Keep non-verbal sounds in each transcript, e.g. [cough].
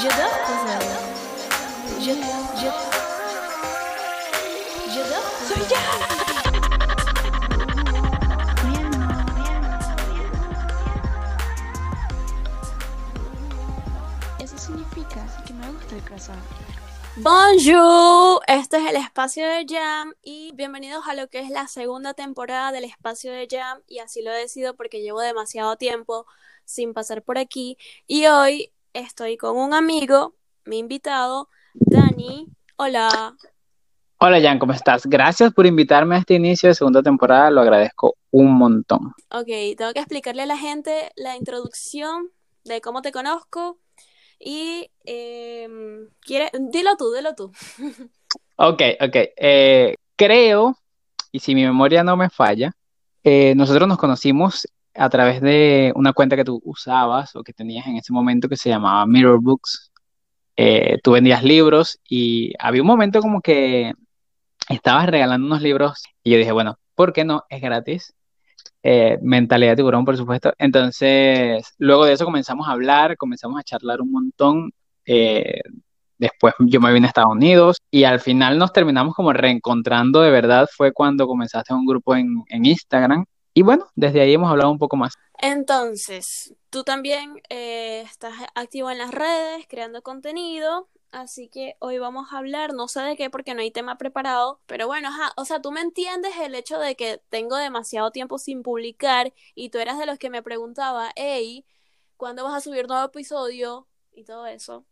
J'adore Puzzle. Je, je, j'adore Puzzle. Eso significa que me gusta el croissant. Bonjour, este es el espacio de Jam y bienvenidos a lo que es la segunda temporada del espacio de Jam y así lo he decidido porque llevo demasiado tiempo sin pasar por aquí y hoy estoy con un amigo, mi invitado, Dani. Hola. Hola Jan, ¿cómo estás? Gracias por invitarme a este inicio de segunda temporada, lo agradezco un montón. Ok, tengo que explicarle a la gente la introducción de cómo te conozco y quiere, dilo tú, dilo tú. [laughs] Ok, ok. eh, creo, y si mi memoria no me falla, eh, nosotros nos conocimos a través de una cuenta que tú usabas o que tenías en ese momento que se llamaba Mirror Books. Eh, tú vendías libros y había un momento como que estabas regalando unos libros y yo dije, bueno, ¿por qué no? Es gratis. Eh, mentalidad de tiburón, por supuesto. Entonces, luego de eso comenzamos a hablar, comenzamos a charlar un montón. eh, después yo me vine a Estados Unidos y al final nos terminamos como reencontrando de verdad. Fue cuando comenzaste un grupo en, en Instagram. Y bueno, desde ahí hemos hablado un poco más. Entonces, tú también eh, estás activo en las redes, creando contenido, así que hoy vamos a hablar, no sé de qué porque no hay tema preparado, pero bueno, ajá, o sea, tú me entiendes el hecho de que tengo demasiado tiempo sin publicar y tú eras de los que me preguntaba, hey, ¿cuándo vas a subir nuevo episodio? Y todo eso.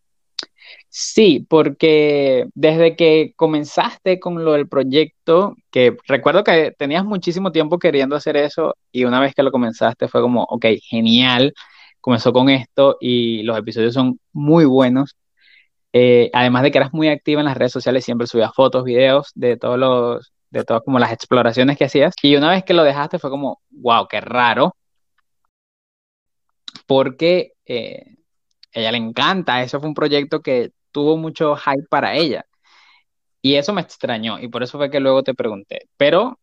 Sí, porque desde que comenzaste con lo del proyecto, que recuerdo que tenías muchísimo tiempo queriendo hacer eso y una vez que lo comenzaste fue como, ok, genial, comenzó con esto y los episodios son muy buenos. Eh, además de que eras muy activa en las redes sociales, siempre subías fotos, videos de todos los, de todas como las exploraciones que hacías. Y una vez que lo dejaste fue como, wow, qué raro, porque eh, a ella le encanta. Eso fue un proyecto que tuvo mucho hype para ella. Y eso me extrañó y por eso fue que luego te pregunté. Pero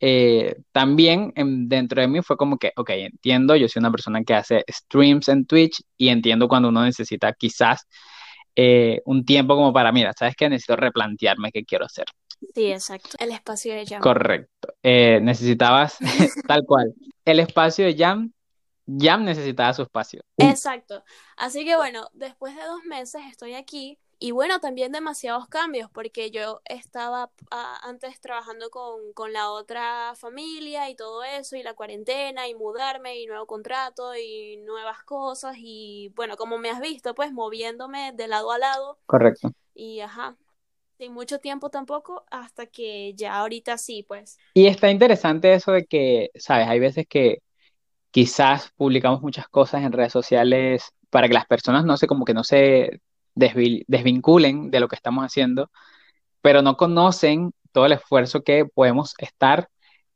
eh, también en- dentro de mí fue como que, ok, entiendo, yo soy una persona que hace streams en Twitch y entiendo cuando uno necesita quizás eh, un tiempo como para, mira, ¿sabes qué? Necesito replantearme qué quiero hacer. Sí, exacto. El espacio de Jam. Correcto. Eh, necesitabas, [laughs] [laughs] tal cual, el espacio de Jam, Jam necesitaba su espacio. Exacto. Así que bueno, después de dos meses estoy aquí y bueno, también demasiados cambios porque yo estaba ah, antes trabajando con, con la otra familia y todo eso y la cuarentena y mudarme y nuevo contrato y nuevas cosas y bueno, como me has visto, pues moviéndome de lado a lado Correcto. y ajá, sin mucho tiempo tampoco hasta que ya ahorita sí, pues. Y está interesante eso de que, sabes, hay veces que quizás publicamos muchas cosas en redes sociales para que las personas no se, como que no se desvi- desvinculen de lo que estamos haciendo, pero no conocen todo el esfuerzo que podemos estar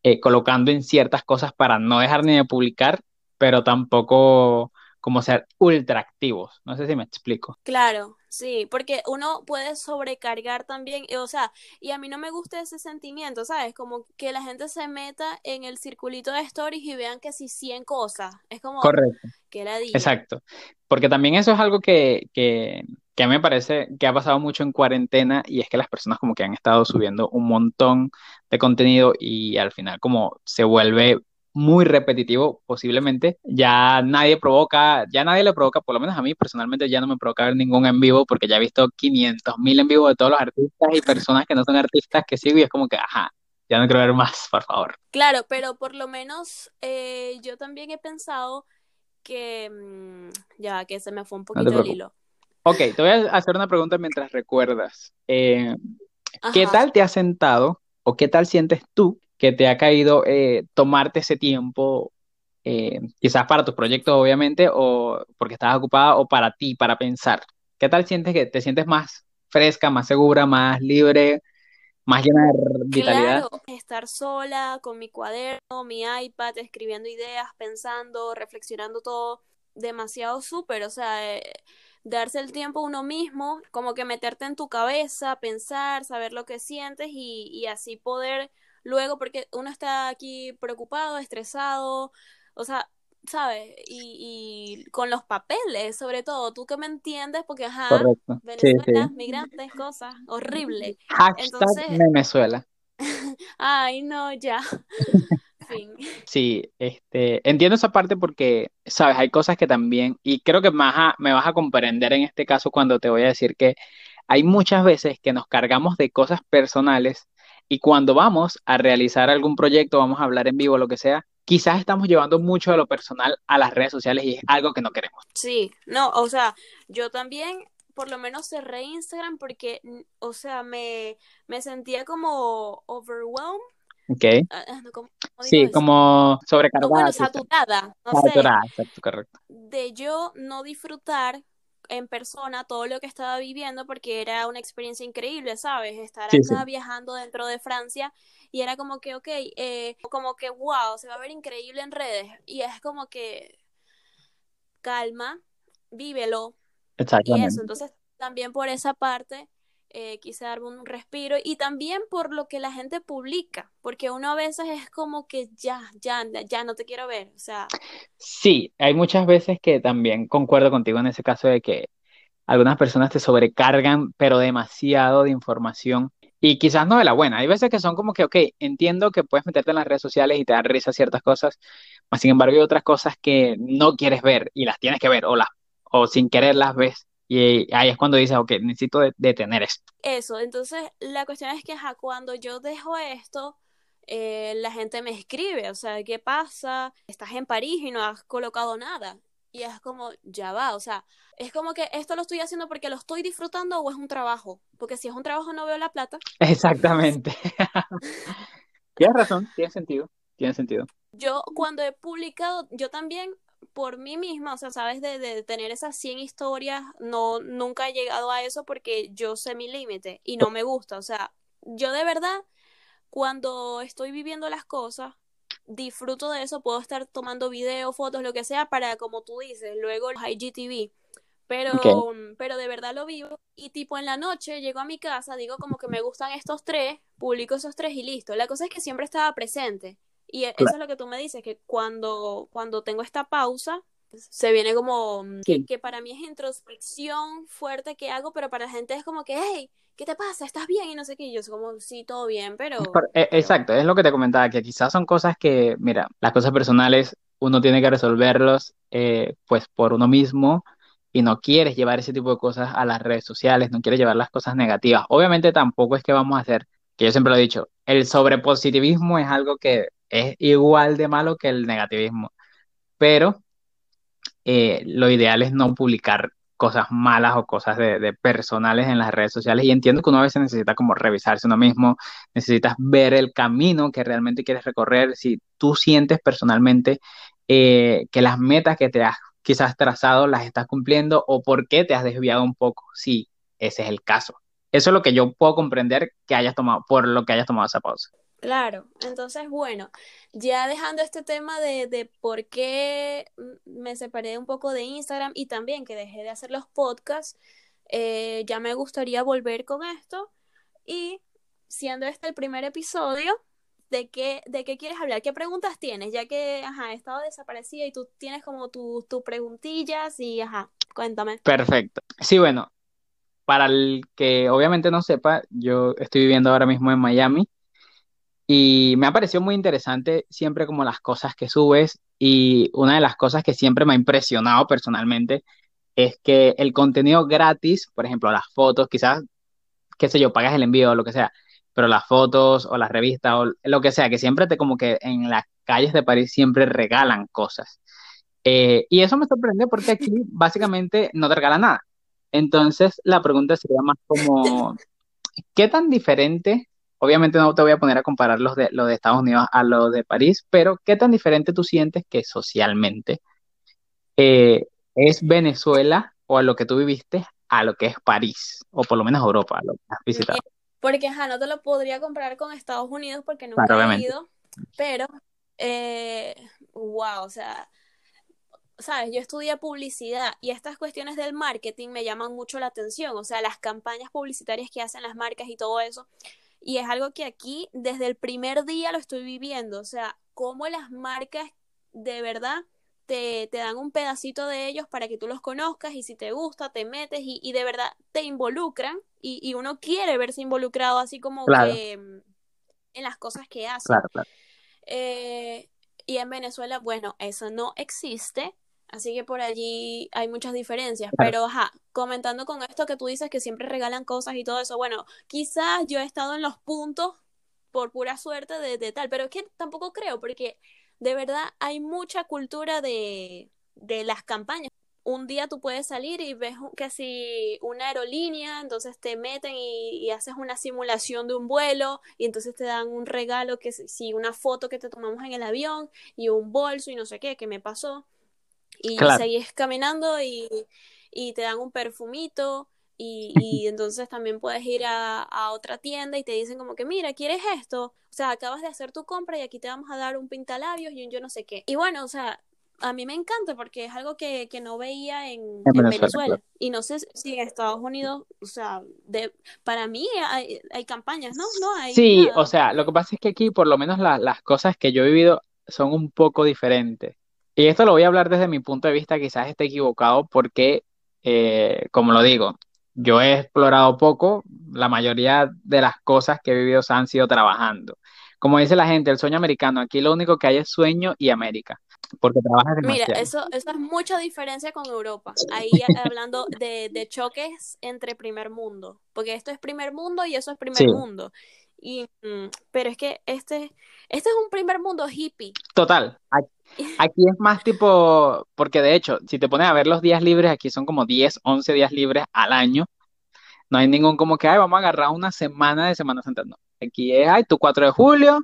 eh, colocando en ciertas cosas para no dejar ni de publicar, pero tampoco como ser ultra activos. No sé si me explico. Claro, sí, porque uno puede sobrecargar también, eh, o sea, y a mí no me gusta ese sentimiento, ¿sabes? Como que la gente se meta en el circulito de stories y vean que si 100 cosas, es como Correcto. que ladilla. Exacto, porque también eso es algo que, que, que a mí me parece que ha pasado mucho en cuarentena y es que las personas como que han estado subiendo un montón de contenido y al final como se vuelve muy repetitivo posiblemente, ya nadie provoca, ya nadie le provoca, por lo menos a mí personalmente ya no me provoca ver ningún en vivo porque ya he visto 500 mil en vivo de todos los artistas y personas que no son artistas que sigo y es como que, ajá, ya no quiero ver más, por favor. Claro, pero por lo menos eh, yo también he pensado que, mm, ya que se me fue un No poquito el preocupes. hilo. Ok, te voy a hacer una pregunta mientras recuerdas. Eh, ¿Qué tal te has sentado o qué tal sientes tú que te ha caído eh, tomarte ese tiempo, eh, quizás para tus proyectos, obviamente, o porque estás ocupada, o para ti, para pensar? ¿Qué tal sientes que te sientes más fresca, más segura, más libre, más llena de vitalidad? Estar sola con mi cuaderno, mi iPad, escribiendo ideas, pensando, reflexionando todo, demasiado súper, o sea, eh, darse el tiempo uno mismo, como que meterte en tu cabeza, pensar, saber lo que sientes y, y así poder luego, porque uno está aquí preocupado, estresado, o sea, ¿sabes? Y, y con los papeles, sobre todo, tú que me entiendes, porque, ajá, Correcto. Sí, Venezuela, sí. migrantes, cosas, horrible. Hashtag Entonces, Venezuela. [laughs] ay, no, ya, [laughs] fin. Sí, este, entiendo esa parte porque, sabes, hay cosas que también, y creo que más a- me vas a comprender en este caso cuando te voy a decir que hay muchas veces que nos cargamos de cosas personales y cuando vamos a realizar algún proyecto, vamos a hablar en vivo, lo que sea, quizás estamos llevando mucho de lo personal a las redes sociales y es algo que no queremos. Sí, no, o sea, yo también por lo menos cerré Instagram porque, o sea, me, me sentía como overwhelmed, ¿Ok? ah, ah, no, ¿cómo, cómo Sí, eso? como O sobrecargada, bueno, quizás. saturada, no sé, Saturada, exacto, correcto. de yo no disfrutar en persona todo lo que estaba viviendo porque era una experiencia increíble, ¿sabes? Estar Sí, sí. acá viajando dentro de Francia y era como que, ok, eh, como que, wow, se va a ver increíble en redes y es como que calma, vívelo y eso, Exactamente. entonces también por esa parte eh, quise darme un respiro y también por lo que la gente publica, porque uno a veces es como que ya, ya, ya no te quiero ver, o sea, Sí, hay muchas veces que también concuerdo contigo en ese caso de que algunas personas te sobrecargan, pero demasiado de información y quizás no de la buena. Hay veces que son como que, ok, entiendo que puedes meterte en las redes sociales y te da risa ciertas cosas, mas sin embargo hay otras cosas que no quieres ver y las tienes que ver o las o sin querer las ves y ahí es cuando dices, ok, necesito de- detener esto. Eso, entonces la cuestión es que ajá, cuando yo dejo esto, eh, la gente me escribe, o sea, ¿qué pasa? Estás en París y no has colocado nada. Y es como, ya va, o sea, es como que esto lo estoy haciendo porque lo estoy disfrutando o es un trabajo. Porque si es un trabajo no veo la plata. [laughs] Exactamente. [laughs] Tienes razón, tiene sentido, tiene sentido. Yo cuando he publicado, yo también por mí misma, o sea, sabes, de, de tener esas 100 historias, no, nunca he llegado a eso porque yo sé mi límite y no me gusta. O sea, yo de verdad, cuando estoy viviendo las cosas, disfruto de eso, puedo estar tomando videos, fotos, lo que sea, para, como tú dices, luego los IGTV. Pero, pero de verdad lo vivo. Y tipo en la noche llego a mi casa, digo como que me gustan estos tres, publico esos tres y listo. La cosa es que siempre estaba presente. Y e- eso Claro. es lo que tú me dices, que cuando, cuando tengo esta pausa, se viene como mm, que, para mí es introspección fuerte que hago, pero para la gente es como que, hey, ¿qué te pasa? ¿Estás bien? Y no sé qué. Y yo soy como, sí, todo bien, pero, e- pero exacto, es lo que te comentaba, que quizás son cosas que, mira, las cosas personales uno tiene que resolverlos eh, pues por uno mismo y no quieres llevar ese tipo de cosas a las redes sociales, no quieres llevar las cosas negativas. Obviamente tampoco es que vamos a hacer, que yo siempre lo he dicho, el sobrepositivismo es algo que es igual de malo que el negativismo, pero eh, lo ideal es no publicar cosas malas o cosas de, personales en las redes sociales. Y entiendo que uno a veces necesita como revisarse uno mismo, necesitas ver el camino que realmente quieres recorrer, si tú sientes personalmente eh, que las metas que te has quizás trazado las estás cumpliendo o por qué te has desviado un poco, si ese es el caso. Eso es lo que yo puedo comprender que hayas tomado, por lo que hayas tomado esa pausa. Claro, entonces bueno, ya dejando este tema de, de por qué me separé un poco de Instagram y también que dejé de hacer los podcasts, eh, ya me gustaría volver con esto y siendo este el primer episodio, ¿de qué, de qué quieres hablar? ¿Qué preguntas tienes? Ya que, ajá, he estado desaparecida y tú tienes como tus tus preguntillas y, ajá, cuéntame. Perfecto. Sí, bueno, para el que obviamente no sepa, yo estoy viviendo ahora mismo en Miami. Y me ha parecido muy interesante siempre como las cosas que subes y una de las cosas que siempre me ha impresionado personalmente es que el contenido gratis, por ejemplo, las fotos, quizás, qué sé yo, pagas el envío o lo que sea, pero las fotos o las revistas o lo que sea, que siempre te como que en las calles de París siempre regalan cosas. Eh, y eso me sorprende porque aquí [laughs] básicamente no te regalan nada. Entonces la pregunta sería más como, ¿qué tan diferente? Obviamente no te voy a poner a comparar los de, los de Estados Unidos a los de París, pero ¿qué tan diferente tú sientes que socialmente eh, es Venezuela o a lo que tú viviste a lo que es París, o por lo menos Europa, lo que has visitado? Porque, ajá, no te lo podría comparar con Estados Unidos porque nunca Claro, he ido, pero, eh, wow, o sea, sabes, yo estudié publicidad y estas cuestiones del marketing me llaman mucho la atención, o sea, las campañas publicitarias que hacen las marcas y todo eso. Y es algo que aquí desde el primer día lo estoy viviendo, o sea, cómo las marcas de verdad te, te dan un pedacito de ellos para que tú los conozcas y si te gusta, te metes y, y de verdad te involucran y, y uno quiere verse involucrado así como Claro. que mm, en las cosas que hacen. Claro, claro. Eh, y en Venezuela, bueno, eso no existe, así que por allí hay muchas diferencias. Claro. Pero, ajá, comentando con esto que tú dices que siempre regalan cosas y todo eso, bueno, quizás yo he estado en los puntos por pura suerte de, de tal, pero es que tampoco creo, porque de verdad hay mucha cultura de, de las campañas. Un día tú puedes salir y ves que si una aerolínea, entonces te meten y, y haces una simulación de un vuelo y entonces te dan un regalo que si una foto que te tomamos en el avión y un bolso y no sé qué, que me pasó. Y Claro. seguís caminando y, y te dan un perfumito y, y [laughs] entonces también puedes ir a, a otra tienda y te dicen como que mira, ¿quieres esto? O sea, acabas de hacer tu compra y aquí te vamos a dar un pintalabios y un yo no sé qué. Y bueno, o sea, a mí me encanta porque es algo que, que no veía en, En en Venezuela. Y no sé si en Estados Unidos, o sea, de, para mí hay, hay campañas, ¿no? No hay Sí, nada. o sea, lo que pasa es que aquí por lo menos la- las cosas que yo he vivido son un poco diferentes. Y esto lo voy a hablar desde mi punto de vista, quizás esté equivocado porque, eh, como lo digo, yo he explorado poco, la mayoría de las cosas que he vivido se han sido trabajando. Como dice la gente, el sueño americano, aquí lo único que hay es sueño y América, porque trabajas Mira, demasiado. eso, eso es mucha diferencia con Europa. Ahí hablando de, de choques entre primer mundo, porque esto es primer mundo y eso es primer Sí, mundo. Y, mm, pero es que este, este es un primer mundo hippie. total. Aquí [laughs] aquí es más tipo, porque de hecho, si te pones a ver los días libres, aquí son como 10, 11 días libres al año. No hay ningún como que, ay, vamos a agarrar una semana de Semana Santa. No. Aquí es, ay, tu 4 de julio,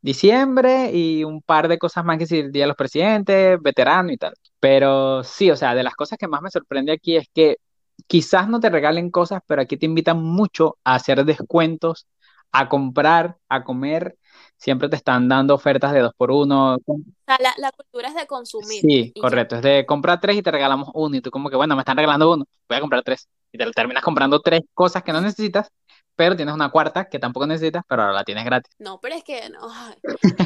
diciembre y un par de cosas más que si el Día de los Presidentes, veterano y tal. Pero sí, o sea, de las cosas que más me sorprende aquí es que quizás no te regalen cosas, pero aquí te invitan mucho a hacer descuentos, a comprar, a comer. Siempre te están dando ofertas de dos por uno. La, la cultura es de consumir Sí, ya. correcto. Es de comprar tres y te regalamos uno. Y tú como que, bueno, me están regalando uno, voy a comprar tres. Y te terminas comprando tres cosas que no necesitas, pero tienes una cuarta que tampoco necesitas, pero ahora la tienes gratis. No, pero es que, no,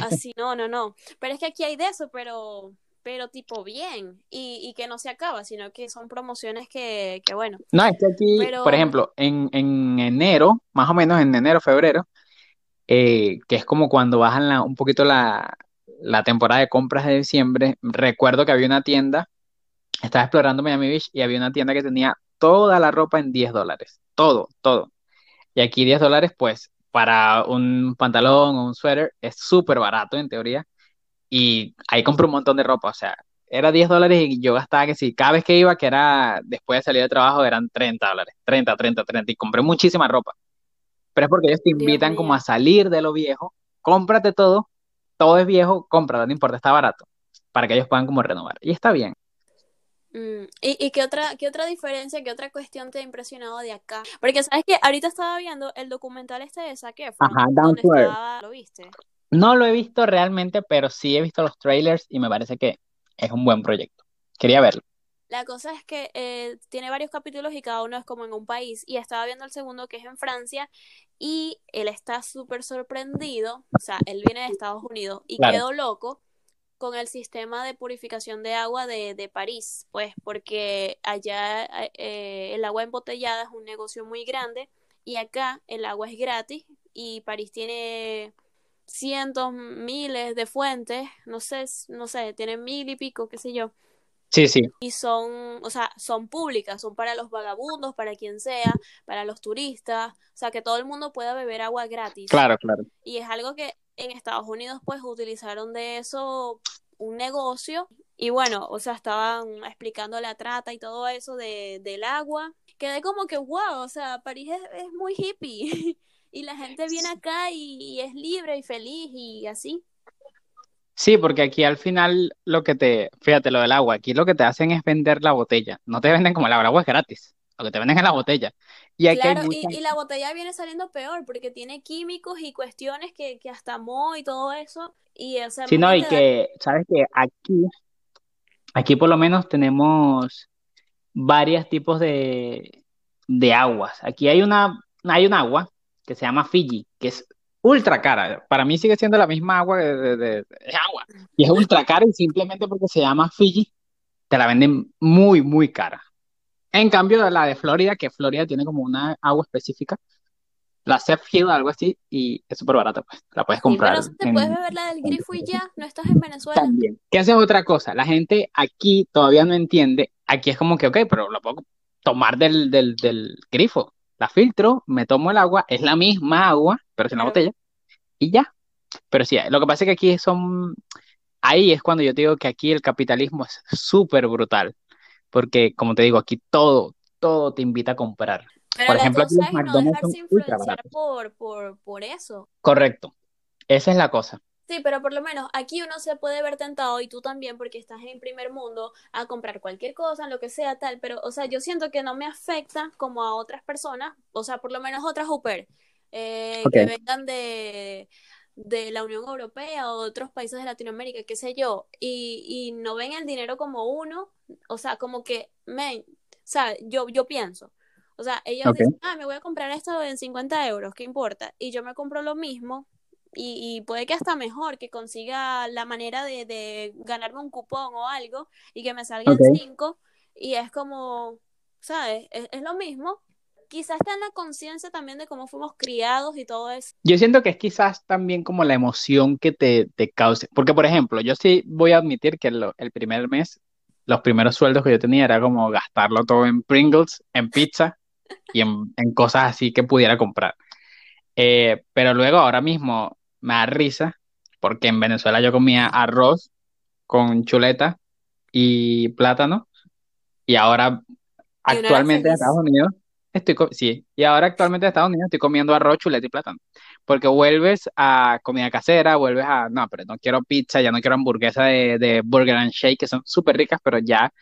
así, no, no, no. Pero es que aquí hay de eso, pero, pero tipo bien. Y, y que no se acaba, sino que son promociones que, que bueno. No, es que aquí, por ejemplo, en, en enero, más o menos en enero, febrero, eh, que es como cuando bajan la- un poquito la, la temporada de compras de diciembre, recuerdo que había una tienda, estaba explorando Miami Beach y había una tienda que tenía toda la ropa en 10 dólares. Todo, todo. Y aquí 10 dólares, pues, para un pantalón o un suéter es súper barato en teoría. Y ahí compré un montón de ropa, o sea, era 10 dólares y yo gastaba que sí, cada vez que iba, que era después de salir de trabajo, eran 30 dólares, 30, 30, 30, y compré muchísima ropa. Pero es porque ellos te invitan como a salir de lo viejo, cómprate todo, todo es viejo, cómpralo, no importa, está barato, para que ellos puedan como renovar. Y está bien. Mm, ¿Y, y qué otra, qué otra diferencia, qué otra cuestión te ha impresionado de acá? Porque sabes que ahorita estaba viendo el documental este de Zac Efron, Ajá, Down donde estaba, ¿lo viste? No lo he visto realmente, pero sí he visto los trailers y me parece que es un buen proyecto. Quería verlo. La cosa es que eh, tiene varios capítulos y cada uno es como en un país. Y estaba viendo el segundo que es en Francia y él está súper sorprendido. O sea, él viene de Estados Unidos y Claro. quedó loco con el sistema de purificación de agua de, de París. Pues porque allá eh, el agua embotellada es un negocio muy grande y acá el agua es gratis y París tiene cientos, miles de fuentes. No sé, no sé, tiene mil y pico, qué sé yo Sí, sí, y son, o sea, son públicas, son para los vagabundos, para quien sea, para los turistas, o sea, que todo el mundo pueda beber agua gratis. claro, claro. Y es algo que en Estados Unidos pues utilizaron de eso un negocio y bueno, o sea, estaban explicando la trata y todo eso de, del agua. Quedé como que, wow, o sea, París es, es muy hippie [laughs] y la gente viene acá y, y es libre y feliz y así. Sí, porque aquí al final lo que te, fíjate lo del agua, aquí lo que te hacen es vender la botella. No te venden como el agua, el agua es gratis. Lo que te venden es la botella. Y aquí hay Claro, y, mucha... y la botella viene saliendo peor porque tiene químicos y cuestiones que, que hasta mo y todo eso. Y, o sea, Sí, no, y que, sabes que aquí, aquí por lo menos tenemos varios tipos de, de aguas. Aquí hay una, hay un agua que se llama Fiji, que es ultra cara. Para mí sigue siendo la misma agua de, de- de- es agua. Y es ultra cara y simplemente porque se llama Fiji, te la venden muy, muy cara. En cambio, la de Florida, que Florida tiene como una agua específica, la Seth Hill, algo así, y es súper barata, pues. La puedes Sí, comprar pero si te en- puedes beber la del grifo y ya, no estás en Venezuela. también. Que hace otra cosa. La gente aquí todavía no entiende. Aquí es como que, ok, pero lo puedo tomar del, del, del grifo. La filtro, me tomo el agua, es la misma agua, pero sin la botella, y ya. Pero sí, lo que pasa es que aquí son. Ahí es cuando yo te digo que aquí el capitalismo es súper brutal. Porque, como te digo, aquí todo, todo te invita a comprar. Pero Por ejemplo, aquí los es no McDonald's dejarse son ultra por, por, por eso. Correcto. Esa es la cosa. Sí, pero por lo menos aquí uno se puede ver tentado y tú también porque estás en primer mundo a comprar cualquier cosa, lo que sea, tal, pero o sea, yo siento que no me afecta como a otras personas, o sea, por lo menos otras pair, eh, que vengan de, de la Unión Europea o de otros países de Latinoamérica, qué sé yo, y, y no ven el dinero como uno, o sea, como que, men, o sea, yo, yo pienso, o sea, ellos dicen, ah, me voy a comprar esto en 50 euros, ¿qué importa? Y yo me compro lo mismo y, y puede que hasta mejor, que consiga la manera de, de ganarme un cupón o algo y que me salgan Ok. cinco y es como, ¿sabes? Es, es lo mismo. Quizás está en la conciencia también de cómo fuimos criados y todo eso. Yo siento que es quizás también como la emoción que te, te cause. Porque, por ejemplo, yo sí voy a admitir que lo- el primer mes, los primeros sueldos que yo tenía era como gastarlo todo en Pringles, en pizza y en, en cosas así que pudiera comprar. Eh, pero luego, ahora mismo, me da risa porque en Venezuela yo comía arroz con chuleta y plátano y ahora actualmente en. Estados Unidos estoy sí, y ahora actualmente en Estados Unidos estoy comiendo arroz, chuleta y plátano. Porque vuelves a comida casera, vuelves a, no, pero no quiero pizza, ya no quiero hamburguesa de, de Burger and Shake, que son súper ricas, pero ya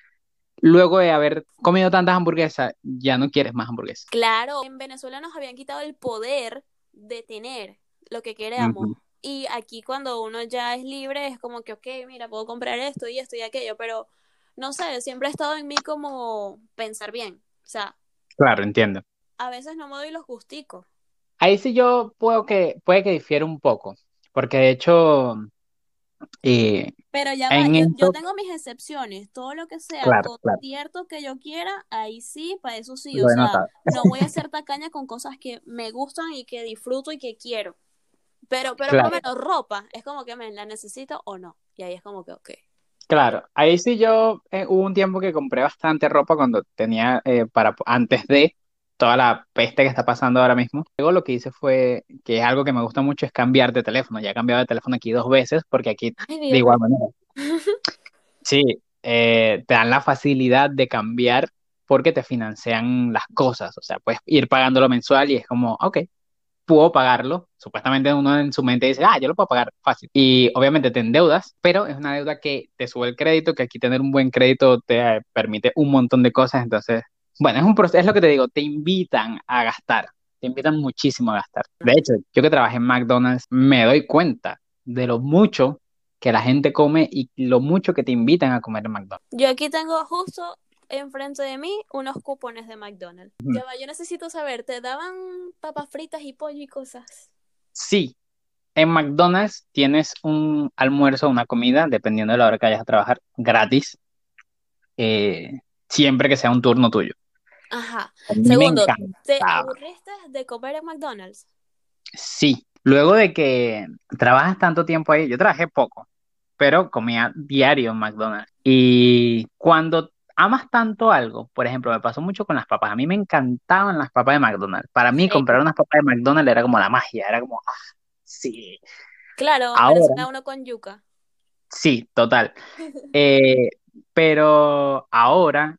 luego de haber comido tantas hamburguesas, ya no quieres más hamburguesas. Claro, en Venezuela nos habían quitado el poder de tener lo que queramos. Ujú. Y aquí cuando uno ya es libre es como que, ok, mira, puedo comprar esto y esto y aquello, pero no sé, siempre ha estado en mí como pensar bien. O sea, Claro, entiendo. a veces no me doy los gusticos. Ahí sí yo puedo que, puede que difiere un poco, porque de hecho, eh, Pero ya va, yo, yo tengo mis excepciones. Todo lo que sea claro, claro, concierto que yo quiera, ahí sí, para eso sí. lo O sea, notado. no voy a [laughs] ser tacaña con cosas que me gustan y que disfruto y que quiero. Pero, pero por lo Claro. menos ropa, es como que me la necesito o no. Y ahí es como que, ok. Claro, ahí sí yo eh, hubo un tiempo que compré bastante ropa cuando tenía eh, para antes de toda la peste que está pasando ahora mismo. Luego lo que hice fue que es algo que me gusta mucho es cambiar de teléfono. Ya he cambiado de teléfono aquí dos veces porque aquí Ay, de igual manera. [laughs] Sí, eh, te dan la facilidad de cambiar porque te financian las cosas. O sea, puedes ir pagándolo mensual y es como, ok, puedo pagarlo. Supuestamente uno en su mente dice, ah, yo lo puedo pagar fácil. Y obviamente te endeudas, pero es una deuda que te sube el crédito, que aquí tener un buen crédito te eh, permite un montón de cosas. Entonces, bueno, es un proceso, es lo que te digo, te invitan a gastar, te invitan muchísimo a gastar. De hecho, yo que trabajé en McDonald's, me doy cuenta de lo mucho que la gente come y lo mucho que te invitan a comer en McDonald's. Yo aquí tengo justo enfrente de mí unos cupones de McDonald's. Ya va, yo necesito saber, ¿te daban papas fritas y pollo y cosas? Sí, en McDonald's tienes un almuerzo, una comida, dependiendo de la hora que vayas a trabajar, gratis, eh, siempre que sea un turno tuyo. Ajá. Segundo, ¿te aburriste de comer en McDonald's? Sí, luego de que trabajas tanto tiempo ahí, yo trabajé poco, pero comía diario en McDonald's. Y cuando amas tanto algo, por ejemplo, me pasó mucho con las papas. A mí me encantaban las papas de McDonald's. Para mí, Sí. comprar unas papas de McDonald's era como la magia, era como, ah, sí. Claro, Ahora, uno con yuca. sí, total. [laughs] Eh, pero ahora,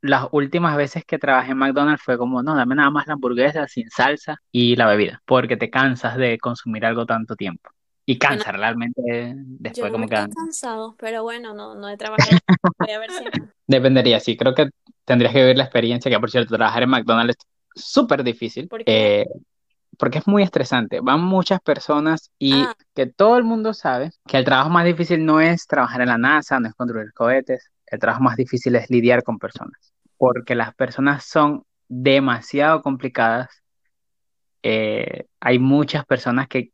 las últimas veces que trabajé en McDonald's fue como, no, dame nada más la hamburguesa sin salsa y la bebida, porque te cansas de consumir algo tanto tiempo. Y Bueno, cansa realmente yo después me como que cansado, pero bueno, no, no he trabajado. Voy a ver si [laughs] dependería, sí, creo que tendrías que vivir la experiencia, que por cierto, trabajar en McDonald's es súper difícil, ¿Por qué? eh, porque es muy estresante. Van muchas personas y Ah, que todo el mundo sabe que el trabajo más difícil no es trabajar en la NASA, no es construir cohetes, el trabajo más difícil es lidiar con personas, porque las personas son demasiado complicadas. Eh, hay muchas personas que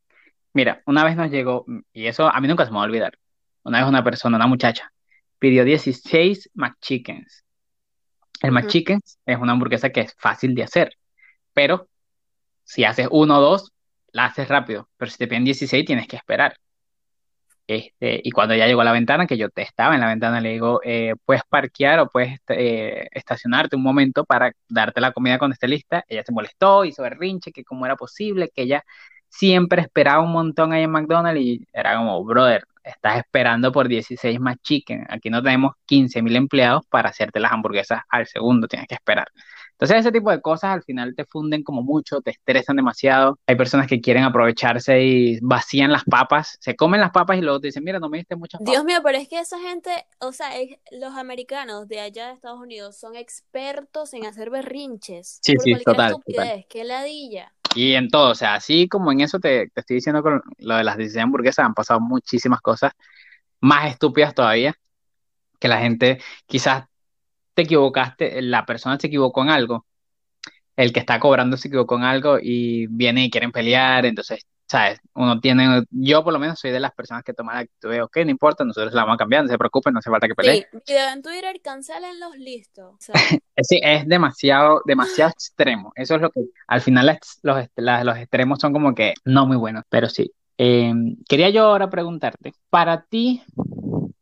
Mira, una vez nos llegó, y eso a mí nunca se me va a olvidar. Una vez una persona, una muchacha, pidió 16 McChickens. El Ujú. McChickens es una hamburguesa que es fácil de hacer, pero si haces uno o dos, la haces rápido. Pero si te piden 16, tienes que esperar. Este, y cuando ya llegó a la ventana, que yo te estaba en la ventana, le digo, eh, ¿puedes parquear o puedes eh, estacionarte un momento para darte la comida cuando esté lista? Ella se molestó, hizo berrinche, que cómo era posible, que ella siempre esperaba un montón ahí en McDonald's y era como, brother, estás esperando por 16 más chicken. Aquí no tenemos 15 mil empleados para hacerte las hamburguesas al segundo, tienes que esperar. Entonces ese tipo de cosas al final te funden como mucho, te estresan demasiado. Hay personas que quieren aprovecharse y vacían las papas, se comen las papas y luego te dicen, mira, no me diste muchas Dios papas. mío, pero es que esa gente, o sea, es- los americanos de allá de Estados Unidos son expertos en hacer berrinches Sí, por sí, total, total. estupidez, qué ladilla. Y en todo, o sea, así como en eso te, te estoy diciendo con lo de las 16 hamburguesas, han pasado muchísimas cosas más estúpidas todavía, que la gente quizás te equivocaste, la persona se equivocó en algo el que está cobrando se equivocó en algo y viene y quieren pelear, entonces, ¿sabes? Uno tiene, yo por lo menos soy de las personas que toman la actitud de, ok, no importa, nosotros la vamos a cambiar, no se preocupen, no hace falta que peleen. Sí, video en Twitter, cancelenlos, listo. O sea, [laughs] Es, sí, es demasiado, demasiado extremo. Eso es lo que, al final las- los, los extremos son como que no muy buenos, pero sí. Eh, quería yo ahora preguntarte, para ti,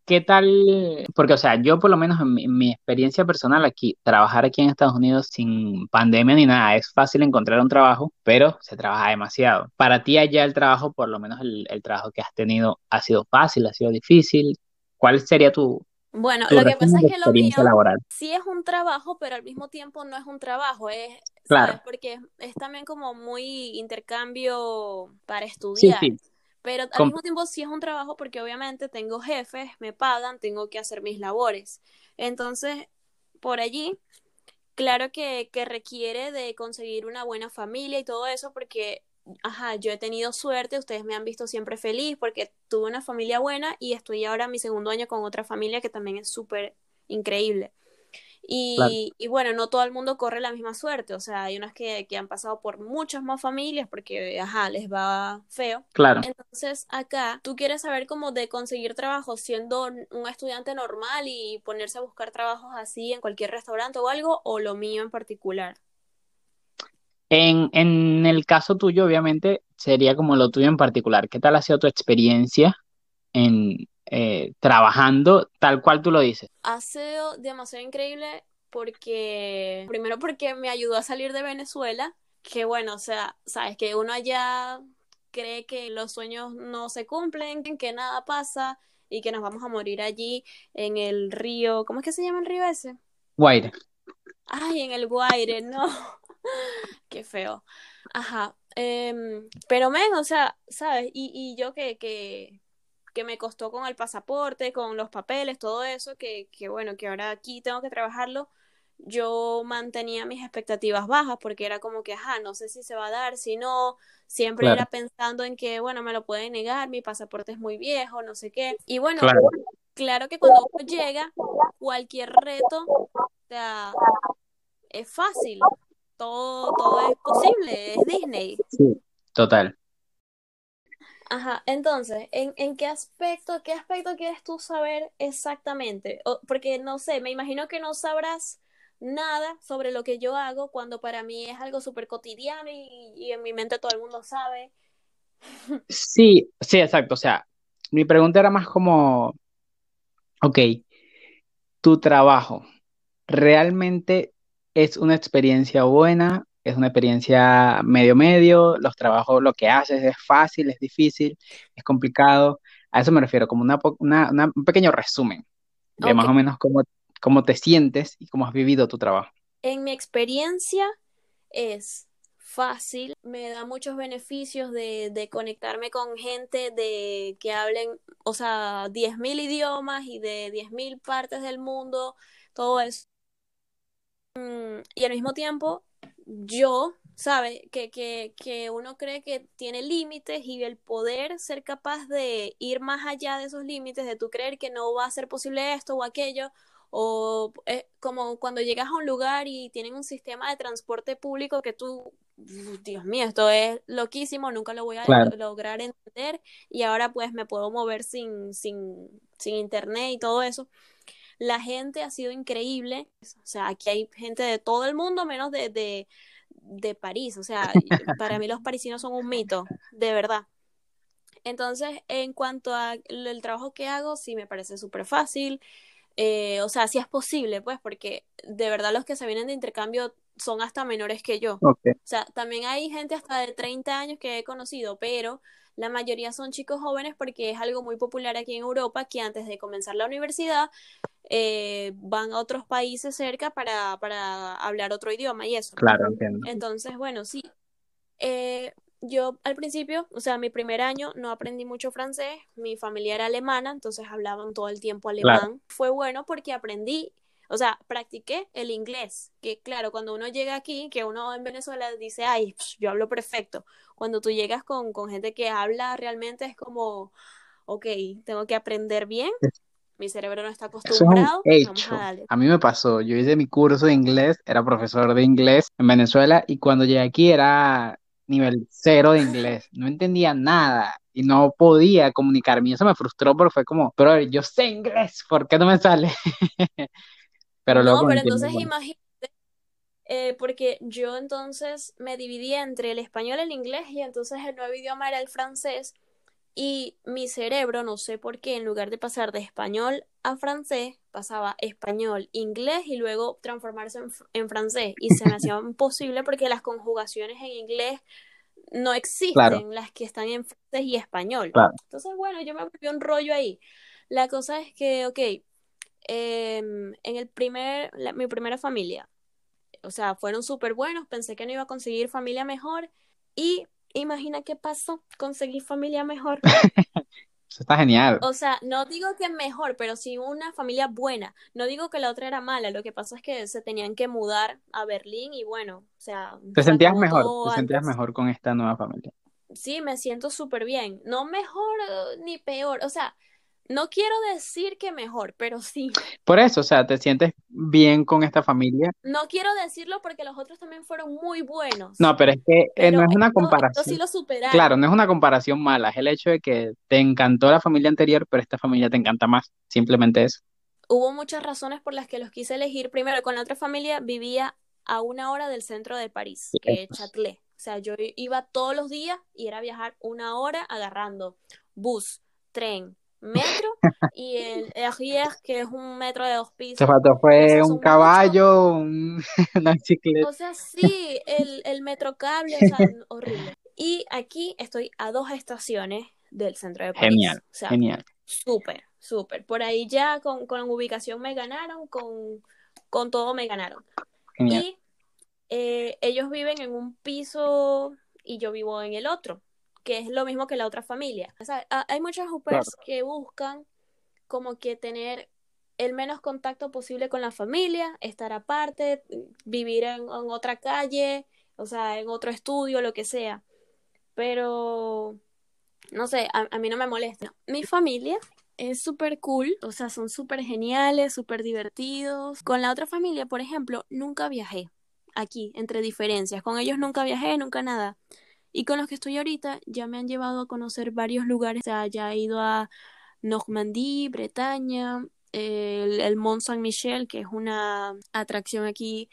¿qué tal? Porque, o sea, yo por lo menos en mi, en mi experiencia personal aquí, trabajar aquí en Estados Unidos sin pandemia ni nada, es fácil encontrar un trabajo, pero se trabaja demasiado. Para ti allá el trabajo, por lo menos el, el trabajo que has tenido, ¿ha sido fácil, ha sido difícil? ¿Cuál sería tu, bueno, lo que pasa es que lo mío laboral? sí es un trabajo, pero al mismo tiempo no es un trabajo, es, Claro, ¿sabes? Porque es, es también como muy intercambio para sí, estudiar. sí, Pero al com- mismo tiempo sí es un trabajo porque obviamente tengo jefes, me pagan, tengo que hacer mis labores. Entonces, por allí, claro que, que requiere de conseguir una buena familia y todo eso porque, ajá, yo he tenido suerte, ustedes me han visto siempre feliz porque tuve una familia buena y estoy ahora en mi segundo año con otra familia que también es súper increíble. Claro. Y, y bueno, no todo el mundo corre la misma suerte, o sea, hay unas que, que han pasado por muchas más familias porque, ajá, les va feo. Claro. Entonces, acá, tú quieres saber cómo de conseguir trabajo siendo un estudiante normal y ponerse a buscar trabajos así en cualquier restaurante o algo, o lo mío en particular. En, en el caso tuyo, obviamente, sería como lo tuyo en particular. ¿Qué tal ha sido tu experiencia en eh, trabajando tal cual tú lo dices? Ha sido demasiado increíble porque, primero porque me ayudó a salir de Venezuela, que bueno, o sea, sabes que uno allá cree que los sueños no se cumplen, que nada pasa y que nos vamos a morir allí en el río, ¿cómo es que se llama el río ese? Guaire. Ay, en el Guaire, no. [laughs] Qué feo. Ajá. em, pero men, o sea, ¿sabes? Y, y yo que, que, que me costó con el pasaporte, con los papeles, todo eso, que, que bueno, que ahora aquí tengo que trabajarlo, yo mantenía mis expectativas bajas porque era como que, ajá, no sé si se va a dar, si no, siempre Claro, era pensando en que, bueno, me lo pueden negar, mi pasaporte es muy viejo, no sé qué. Y bueno, claro. claro que cuando uno llega, cualquier reto, o sea, es fácil, todo, todo es posible, es Disney. Sí. Total. Ajá, entonces, ¿en, en qué aspecto, qué aspecto quieres tú saber exactamente? Porque no sé, me imagino que no sabrás nada sobre lo que yo hago cuando para mí es algo súper cotidiano y, y en mi mente todo el mundo sabe. [laughs] Sí, sí, exacto. O sea, mi pregunta era más como, ok, tu trabajo realmente es una experiencia buena, es una experiencia medio medio, los trabajos, lo que haces es fácil, es difícil, es complicado. A eso me refiero, como una, po- una- una- un pequeño resumen de más o menos cómo, cómo te sientes y cómo has vivido tu trabajo. en mi experiencia es fácil, me da muchos beneficios de, de conectarme con gente de que hablen, o sea, 10.000 idiomas y de 10.000 partes del mundo, todo eso. Mm, Y al mismo tiempo, yo, ¿sabes? Que, que, que uno cree que tiene límites y el poder ser capaz de ir más allá de esos límites, de tú creer que no va a ser posible esto o aquello, o es como cuando llegas a un lugar y tienen un sistema de transporte público que tú Dios mío, esto es loquísimo, nunca lo voy a Claro. lograr entender y ahora pues me puedo mover sin, sin, sin internet y todo eso. La gente ha sido increíble, o sea, aquí hay gente de todo el mundo menos de, de, de París, o sea, [laughs] para mí los parisinos son un mito, de verdad. Entonces, en cuanto al el trabajo que hago, sí me parece súper fácil. Eh, o sea, sí es posible, pues, porque de verdad los que se vienen de intercambio son hasta menores que yo. O sea, también hay gente hasta de 30 años que he conocido, pero la mayoría son chicos jóvenes porque es algo muy popular aquí en Europa que antes de comenzar la universidad eh, van a otros países cerca para, para hablar otro idioma y eso. Claro, entiendo. Entonces, bueno, sí. Eh, yo al principio, o sea, mi primer año no aprendí mucho francés, mi familia era alemana, entonces hablaban todo el tiempo Claro. alemán. Fue bueno porque aprendí, o sea, practiqué el inglés, que claro, cuando uno llega aquí, que uno en Venezuela dice, ay, pf, yo hablo perfecto. Cuando tú llegas con, con gente que habla realmente es como, ok, tengo que aprender bien, mi cerebro no está Eso es un acostumbrado, vamos hecho. a darle. A mí me pasó. Yo hice mi curso de inglés, era profesor de inglés en Venezuela y cuando llegué aquí era nivel cero de inglés. No entendía nada y no podía comunicarme. Y eso me frustró porque fue como, pero yo sé inglés, ¿por qué no me sale? [laughs] Pero luego No, pero entonces bueno, imagínate, eh, porque yo entonces me dividía entre el español y el inglés y entonces el nuevo idioma era el francés y mi cerebro, no sé por qué, en lugar de pasar de español a francés, pasaba español, inglés y luego transformarse en, en francés y se me hacía [laughs] imposible porque las conjugaciones en inglés no claro, existen, las que están en francés y español. claro. Entonces, bueno, yo me volví un rollo ahí. La cosa es que, ok, em, en el primer, la- mi primera familia, o sea, fueron súper buenos, pensé que no iba a conseguir familia mejor y imagina qué pasó, conseguí familia mejor. [laughs] Eso está genial. O sea, no digo que mejor, pero sí una familia buena. No digo que la otra era mala, lo que pasa es que se tenían que mudar a Berlín y bueno, o sea, ¿Te sentías mejor? ¿Te sentías mejor con esta nueva familia? Sí, me siento súper bien. No mejor eh, ni peor. O sea, no quiero decir que mejor, pero sí. Por eso, o sea, ¿te sientes bien con esta familia? No quiero decirlo porque los otros también fueron muy buenos. No, pero es que eh, no es una esto, esto sí comparación. lo Claro, no es una comparación mala, es el hecho de que te encantó la familia anterior, pero esta familia te encanta más. Simplemente eso. Hubo muchas razones por las que los quise elegir. Primero, con la otra familia vivía a una hora del centro de París, que es Châtelet. O sea, yo iba todos los días y era viajar una hora agarrando bus, tren, metro y el RER, que es un metro de dos pisos. faltó O fue un caballo, un- [laughs] una bicicleta. O sea, sí, el, el metrocable, o sea, n- [laughs] horrible. Y aquí estoy a dos estaciones del centro de París. Genial, O sea, genial, súper, súper. Por ahí ya con, con ubicación me ganaron, con, con todo me ganaron. genial. Y eh, ellos viven en un piso y yo vivo en el otro, que es lo mismo que la otra familia. O sea, ha- hay muchos Claro, hoopers que buscan como que tener el menos contacto posible con la familia, estar aparte, vivir en, en otra calle, o sea, en otro estudio, lo que sea. Pero, no sé, a, a mí no me molesta. Mi familia es súper cool, o sea, son súper geniales, súper divertidos. Con la otra familia, por ejemplo, nunca viajé aquí, entre diferencias. Con ellos nunca viajé, nunca nada. Y con los que estoy ahorita ya me han llevado a conocer varios lugares. O sea, ya he ido a Normandía, Bretaña, el, el Mont Saint-Michel, que es una atracción aquí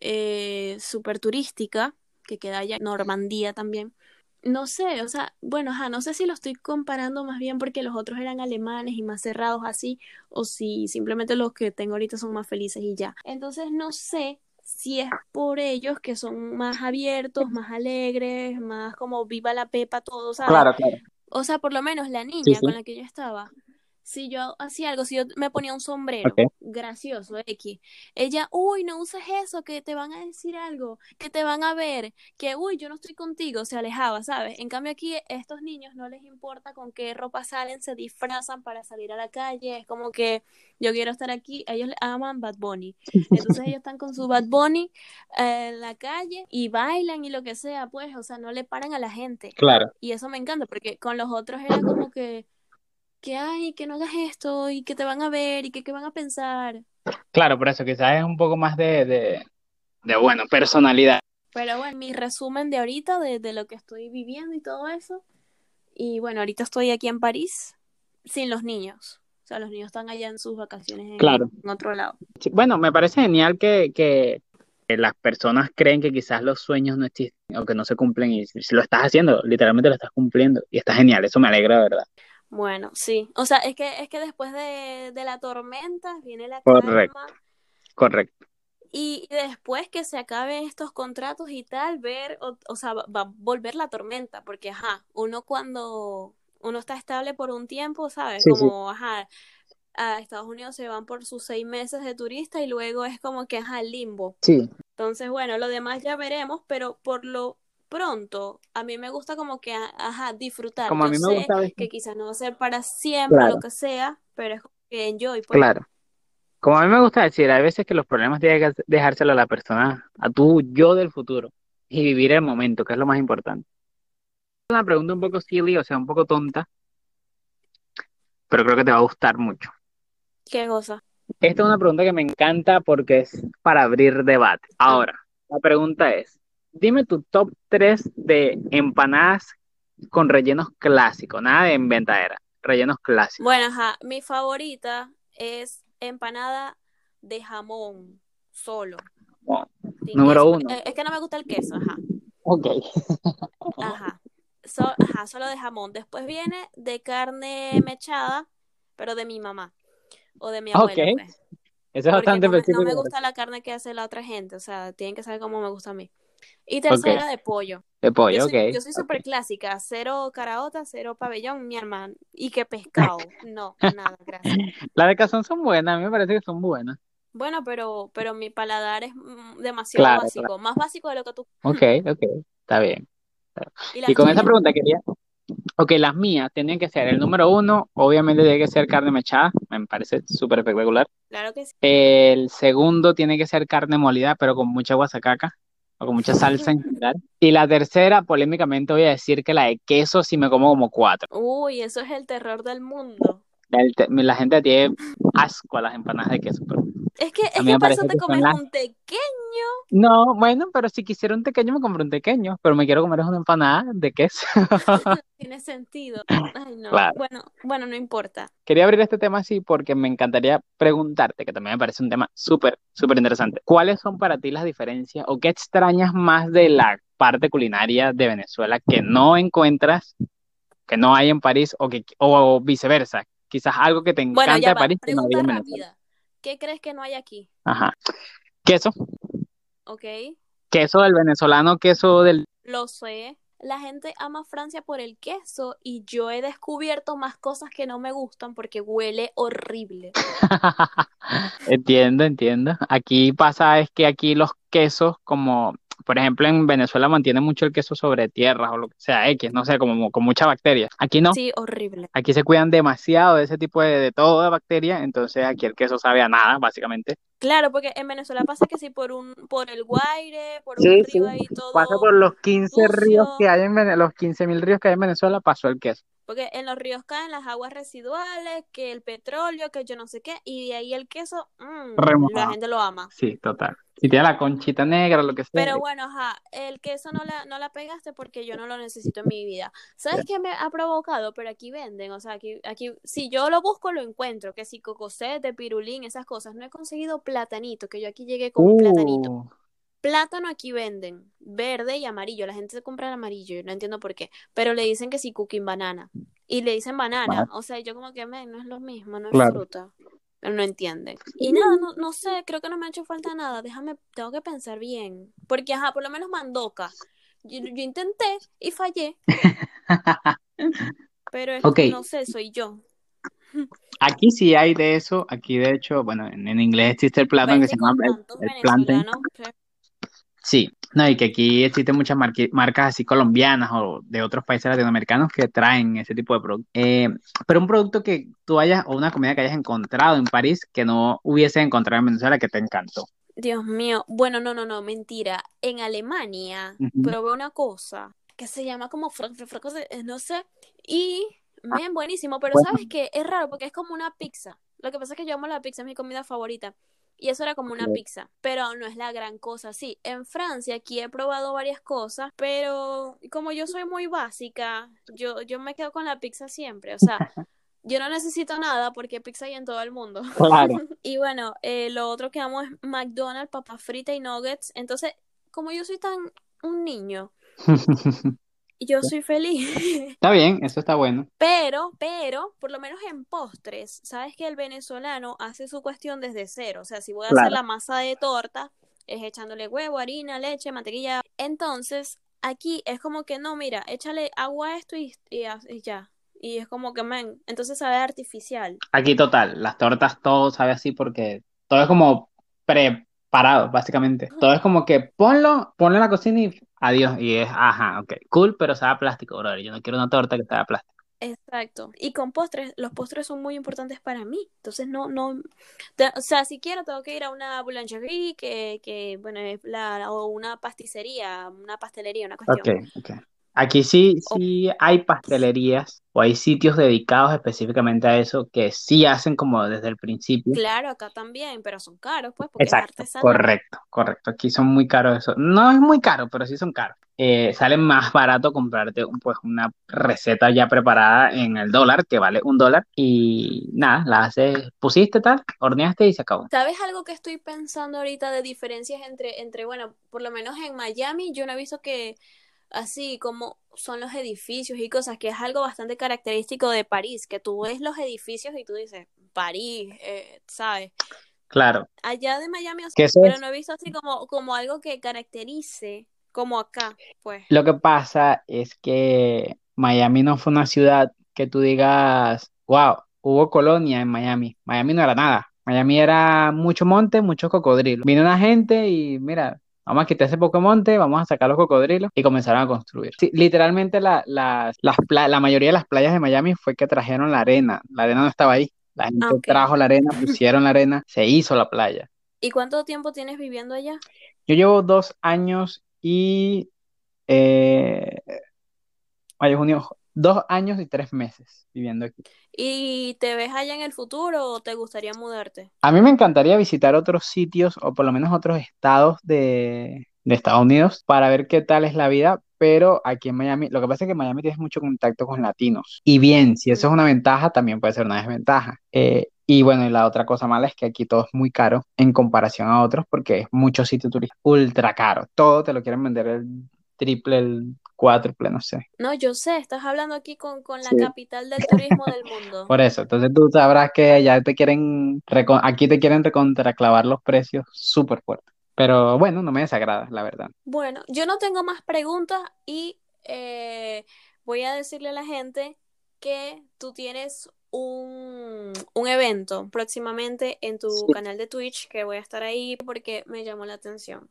eh, súper turística, que queda allá en Normandía también. No sé, o sea, bueno, ajá, no sé si lo estoy comparando más bien porque los otros eran alemanes y más cerrados así, o si simplemente los que tengo ahorita son más felices y ya. Entonces no sé si es por ellos que son más abiertos, más alegres, más como viva la pepa todo, ¿sabes? claro, claro. O sea, por lo menos la Sí, niña sí. con la que yo estaba, si yo hacía algo, si yo me ponía un sombrero gracioso, X, ella, uy, no uses eso, que te van a decir algo, que te van a ver, que, uy, yo no estoy contigo, se alejaba, ¿sabes? En cambio aquí, estos niños no les importa con qué ropa salen, se disfrazan para salir a la calle, es como que yo quiero estar aquí, ellos aman Bad Bunny, entonces ellos están con su Bad Bunny eh, en la calle y bailan y lo que sea, pues, o sea, no le paran a la gente. Claro, Y eso me encanta, porque con los otros era como que, que ay, que no hagas esto, y que te van a ver, y que qué van a pensar. claro, por eso quizás es un poco más de, de, de, bueno, personalidad. Pero bueno, mi resumen de ahorita, de, de lo que estoy viviendo y todo eso. Y bueno, ahorita estoy aquí en París sin los niños. O sea, los niños están allá en sus vacaciones en, Claro. en otro lado. Bueno, me parece genial que, que, las personas creen que quizás los sueños no existen o que no se cumplen y si, si lo estás haciendo, literalmente lo estás cumpliendo y está genial, eso me alegra de verdad. Bueno, sí. O sea, es que, es que después de, de la tormenta viene la Correcto. calma. Correcto. Y después que se acaben estos contratos y tal, ver, o, o sea, va, va a volver la tormenta, porque, ajá, uno cuando uno está estable por un tiempo, ¿sabes? Sí, sí. Como, ajá, a Estados Unidos se van por sus seis meses de turista y luego es como que, ajá, el limbo. Sí, Entonces, bueno, lo demás ya veremos, pero por lo pronto, a mí me gusta como que, ajá, disfrutar. como a Yo mí me sé gusta que quizás no va a ser para siempre, Claro. lo que sea, pero es como que enjoy, pues. claro. Como a mí me gusta decir, hay veces que los problemas tienen que dejárselo a la persona, a tu yo del futuro y vivir el momento, que es lo más importante. Es una pregunta un poco silly, o sea, un poco tonta, pero creo que te va a gustar mucho. ¿Qué cosa? Esta es una pregunta que me encanta porque es para abrir debate. Ahora, la pregunta es, dime tu top 3 de empanadas con rellenos clásicos, nada de inventadera, rellenos clásicos. Bueno, ajá, mi favorita es empanada de jamón solo. Bueno, número queso. uno. Eh, Es que no me gusta el queso, ajá. Ok. [laughs] Ajá. So- ajá, solo de jamón. Después viene de carne mechada, pero de mi mamá o de mi abuela, Ok. pues. Eso es Porque bastante no me, no específico. me gusta la carne que hace la otra gente, o sea, tienen que saber cómo me gusta a mí. Y tercera de pollo. De Yo pollo, soy, ok. yo soy súper clásica, cero caraota, cero pabellón, mi hermano. ¿Y qué pescado? [laughs] No, nada, gracias. Las de cazón son buenas, a mí me parece que son buenas. Bueno, pero, pero mi paladar es mm, demasiado Claro, básico, más básico de lo que tú. Ok, ok, está bien. ¿Y con esa pregunta quería, ok, las mías tenían que ser el número uno, obviamente tiene que ser carne mechada, me parece súper espectacular. Claro que sí. El segundo tiene que ser carne molida, pero con mucha guasacaca o con mucha salsa en general. Y la tercera, polémicamente voy a decir que la de queso sí me como como cuatro. Uy, eso es el terror del mundo. El te- La gente tiene asco a las empanadas de queso, pero Es que, es que para eso te comes las- un pequeño. no, bueno, pero si quisiera un pequeño me compro un pequeño, pero me quiero comer es una empanada de queso. [laughs] [laughs] Tiene sentido. Ay, no. Claro. Bueno, bueno, no importa. Quería abrir este tema así porque me encantaría preguntarte, que también me parece un tema súper, súper interesante. ¿Cuáles son para ti las diferencias o qué extrañas más de la parte culinaria de Venezuela que no encuentras, que no hay en París o, que, o viceversa? Quizás algo que te Bueno, encanta ya de va. París que no hay Pregunta en Venezuela. rápida. ¿Qué crees que no hay aquí? Ajá. Queso, ¿Ok? queso del venezolano, queso del... Lo sé. La gente ama Francia por el queso y yo he descubierto más cosas que no me gustan porque huele horrible. [laughs] Entiendo, entiendo. Aquí pasa es que aquí los quesos, como por ejemplo en Venezuela mantienen mucho el queso sobre tierras o lo que sea X, no sé, como con mucha bacteria. Aquí no. Sí, horrible. Aquí se cuidan demasiado de ese tipo de, de todo de bacteria, entonces aquí el queso sabe a nada, básicamente. Claro, porque en Venezuela pasa que sí por un, por el Guaire, por Sí, un sí. río ahí todo. Pasa por los 15 sucio. ríos que hay en Venezuela, los 15 mil ríos que hay en Venezuela, pasó el queso. Porque en los ríos caen las aguas residuales, que el petróleo, que yo no sé qué, y de ahí el queso, mm, Remojado. la gente lo ama. Sí, total. Si tiene la conchita negra, lo que sea. Pero bueno, ajá, el queso no la, no la pegaste porque yo no lo necesito en mi vida. ¿Sabes qué me ha provocado? Pero aquí venden, o sea, aquí, aquí, si yo lo busco, lo encuentro, que si cocosete, pirulín, esas cosas. No he conseguido platanito, que yo aquí llegué con un platanito. Uh, Plátano aquí venden, verde y amarillo. La gente se compra el amarillo, yo no entiendo por qué. Pero le dicen que sí, cooking banana. Y le dicen banana. O sea, yo como que, "Men, no es lo mismo, no es Claro. fruta. Pero no entienden. Y nada, no, no sé, creo que no me ha hecho falta nada. Déjame, tengo que pensar bien. Porque, ajá, por lo menos mandoca. Yo, yo intenté y fallé. [laughs] Pero es- no sé, soy yo. Aquí sí hay de eso, aquí de hecho, bueno, en, en inglés existe el plátano que se llama el, el plantain. Sí, no, y que aquí existen muchas marcas así colombianas o de otros países latinoamericanos que traen ese tipo de productos. Eh, pero un producto que tú hayas, o una comida que hayas encontrado en París que no hubiese encontrado en Venezuela que te encantó. Dios mío, bueno, no, no, no, mentira. En Alemania Ujú. probé una cosa que se llama como eh, no sé, y bien buenísimo, pero Bueno. sabes que es raro porque es como una pizza. Lo que pasa es que yo amo la pizza, es mi comida favorita. Y eso era como una pizza, pero no es la gran cosa. Sí, en Francia aquí he probado varias cosas, pero como yo soy muy básica, yo, yo me quedo con la pizza siempre, o sea, [laughs] yo no necesito nada porque pizza hay en todo el mundo. Claro. [laughs] Y bueno, eh, lo otro que amo es McDonald's, papas fritas y nuggets. Entonces, como yo soy tan un niño, [laughs] yo soy feliz. [laughs] Está bien, eso está bueno. Pero, pero, por lo menos en postres, sabes que el venezolano hace su cuestión desde cero. O sea, si voy a Claro. hacer la masa de torta, es echándole huevo, harina, leche, mantequilla. Entonces, aquí es como que no, mira, échale agua a esto y, y, y ya. Y es como que, man, entonces sabe artificial. Aquí total, las tortas todo sabe así porque todo es como preparado, básicamente. Todo es como que ponlo, ponlo en la cocina y adiós. Y es, ajá, ok, cool, pero sabe a plástico, brother. Yo no quiero una torta que sabe a plástico. Exacto. Y con postres, los postres son muy importantes para mí. Entonces, no, no, te- o sea, si quiero, tengo que ir a una boulangerie, que, que bueno, es la, o una pasticcería, una pastelería, una cuestión. ok. Aquí sí, O- sí hay pastelerías o hay sitios dedicados específicamente a eso que sí hacen como desde el principio. claro, acá también, pero son caros, pues, porque es Exacto, artesanal. correcto, correcto. Aquí son muy caros eso. No es muy caro, pero sí son caros. Eh, sale más barato comprarte pues una receta ya preparada en el dólar, que vale un dólar, y nada, la haces, pusiste tal, horneaste y se acabó. ¿Sabes algo que estoy pensando ahorita de diferencias entre, entre, bueno, por lo menos en Miami, yo no he visto que así como son los edificios y cosas, que es algo bastante característico de París, que tú ves los edificios y tú dices, París, eh, ¿sabes? Claro, Allá de Miami, o sea, pero es no he visto así como, como algo que caracterice como acá, pues. lo que pasa es que Miami no fue una ciudad que tú digas, wow, hubo colonia en Miami. Miami no era nada. Miami era mucho monte, muchos cocodrilos. Vino una gente y mira, vamos a quitar ese poco monte, vamos a sacar los cocodrilos y comenzaron a construir. Sí, literalmente la, la mayoría de las playas de Miami fue que trajeron la arena. La arena no estaba ahí. La gente Ah, trajo la arena, pusieron la arena, se hizo la playa. ¿Y cuánto tiempo tienes viviendo allá? Yo llevo dos años y eh, mayo, junio, dos años y tres meses viviendo aquí. ¿Y te ves allá en el futuro o te gustaría mudarte? A mí me encantaría visitar otros sitios o por lo menos otros estados de, de Estados Unidos para ver qué tal es la vida, pero aquí en Miami, lo que pasa es que en Miami tienes mucho contacto con latinos. Y bien, si eso es una ventaja, también puede ser una desventaja. Eh, y bueno, y la otra cosa mala es que aquí todo es muy caro en comparación a otros porque es mucho sitio turístico ultra caro. Todo te lo quieren vender el triple, el cuádruple, no sé. No, yo sé, estás hablando aquí con, con la Sí. capital del turismo del mundo. [laughs] Por eso, entonces tú sabrás que allá te quieren, aquí te quieren recontraclavar los precios súper fuertes. Pero bueno, no me desagrada, la verdad. Bueno, yo no tengo más preguntas y eh, voy a decirle a la gente que tú tienes un, un evento próximamente en tu Sí. canal de Twitch que voy a estar ahí porque me llamó la atención.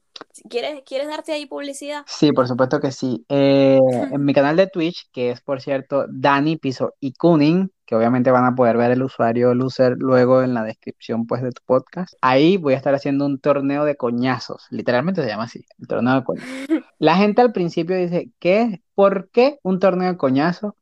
¿Quieres, quieres darte ahí publicidad? Sí, por supuesto que sí. Eh, [laughs] en mi canal de Twitch, que es por cierto Dani Piso y Kunin, que obviamente van a poder ver el usuario Loser luego en la descripción pues de tu podcast. Ahí voy a estar haciendo un torneo de coñazos, literalmente se llama así, el torneo de coñazos. [laughs] La gente al principio dice, ¿qué? ¿Por qué un torneo de coñazos?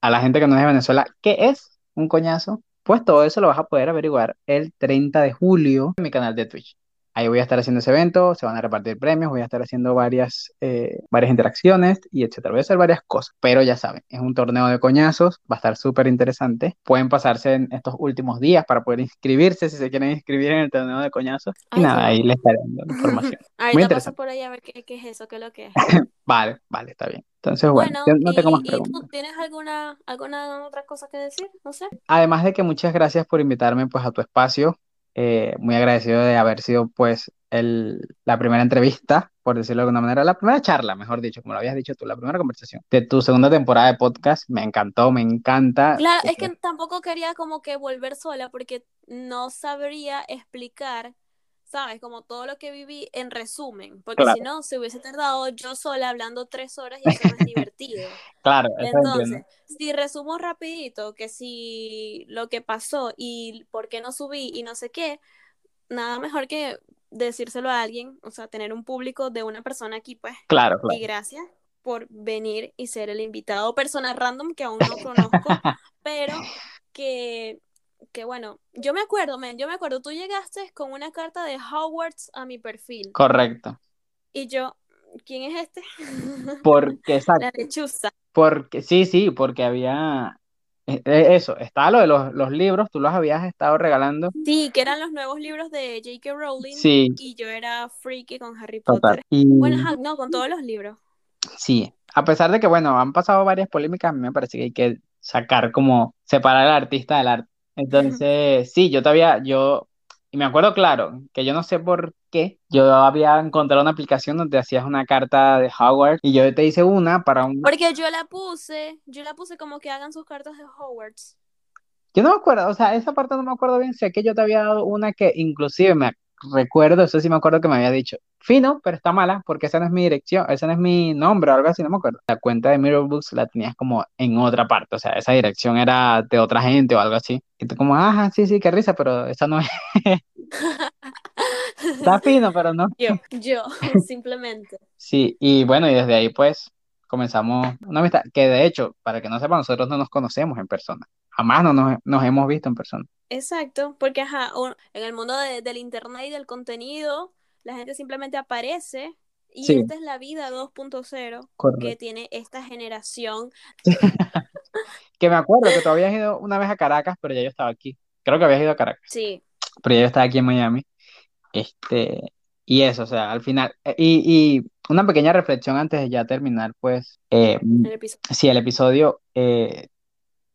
A la gente que no es de Venezuela, ¿qué es un coñazo? Pues todo eso lo vas a poder averiguar el 30 de julio en mi canal de Twitch. Ahí voy a estar haciendo ese evento, se van a repartir premios, voy a estar haciendo varias, eh, varias interacciones y etcétera. Voy a hacer varias cosas, pero ya saben, es un torneo de coñazos, va a estar súper interesante. Pueden pasarse en estos últimos días para poder inscribirse si se quieren inscribir en el torneo de coñazos. Y nada, ahí les estaré dando [laughs] información. Ahorita paso por ahí a ver qué, qué es eso, qué es lo que es. [laughs] Vale, vale, está bien. Entonces, bueno, no tengo más ¿y, y tú preguntas. tienes alguna, alguna otra cosa que decir? No sé. Además de que muchas gracias por invitarme pues a tu espacio. Eh, muy agradecido de haber sido pues el, la primera entrevista, por decirlo de alguna manera, la primera charla, mejor dicho, como lo habías dicho tú, la primera conversación de tu segunda temporada de podcast. Me encantó, me encanta. Claro, es Eh, que tampoco quería como que volver sola porque no sabría explicar, ¿sabes? Como todo lo que viví en resumen, porque claro, si no, se hubiese tardado yo sola hablando tres horas y eso no es [laughs] divertido. claro. Entonces, si resumo rapidito que si lo que pasó y por qué no subí y no sé qué, nada mejor que decírselo a alguien, o sea, tener un público de una persona aquí, pues. Claro, Y claro. gracias por venir y ser el invitado, persona random que aún no conozco, [laughs] pero que, que bueno, yo me acuerdo, men, yo me acuerdo, tú llegaste con una carta de Hogwarts a mi perfil Correcto. y yo, ¿quién es este? [laughs] Porque, exacto. La lechuza. Porque, sí, sí, porque había eh, eh, eso, estaba lo de los, los libros, tú los habías estado regalando. Sí, que eran los nuevos libros de J.K. Rowling Sí, y yo era freaky con Harry total. Potter. Y Bueno, no, con todos los libros. sí, a pesar de que, bueno, han pasado varias polémicas, a mí me parece que hay que sacar como, separar al artista del arte. Entonces, sí, yo todavía, yo, y me acuerdo claro, que yo no sé por qué, yo había encontrado una aplicación donde hacías una carta de Howard y yo te hice una para un, Porque yo la puse, yo la puse como que hagan sus cartas de Hogwarts. Yo no me acuerdo, o sea, esa parte no me acuerdo bien, sé que yo te había dado una que inclusive me recuerdo, eso sí me acuerdo que me había dicho, fino, pero está mala, porque esa no es mi dirección, ese no es mi nombre o algo así, no me acuerdo. La cuenta de Mirror Books la tenías como en otra parte, o sea, esa dirección era de otra gente o algo así. Y tú como, ajá, sí, sí, qué risa, pero esa no es, [laughs] está fino, pero no. Yo, yo, [laughs] simplemente. Sí, y bueno, y desde ahí pues comenzamos una amistad, que de hecho, para que no sepan, nosotros no nos conocemos en persona, jamás no nos, nos hemos visto en persona. Exacto, porque ajá, en el mundo de- del internet y del contenido, la gente simplemente aparece y Sí. esta es la vida 2.0 que tiene esta generación. [laughs] Que me acuerdo que tú habías ido una vez a Caracas, pero ya yo estaba aquí. Creo que habías ido a Caracas, Sí, pero ya yo estaba aquí en Miami. Este, y eso, o sea, al final, eh, y, y una pequeña reflexión antes de ya terminar, pues, eh, el episodio. si el episodio eh,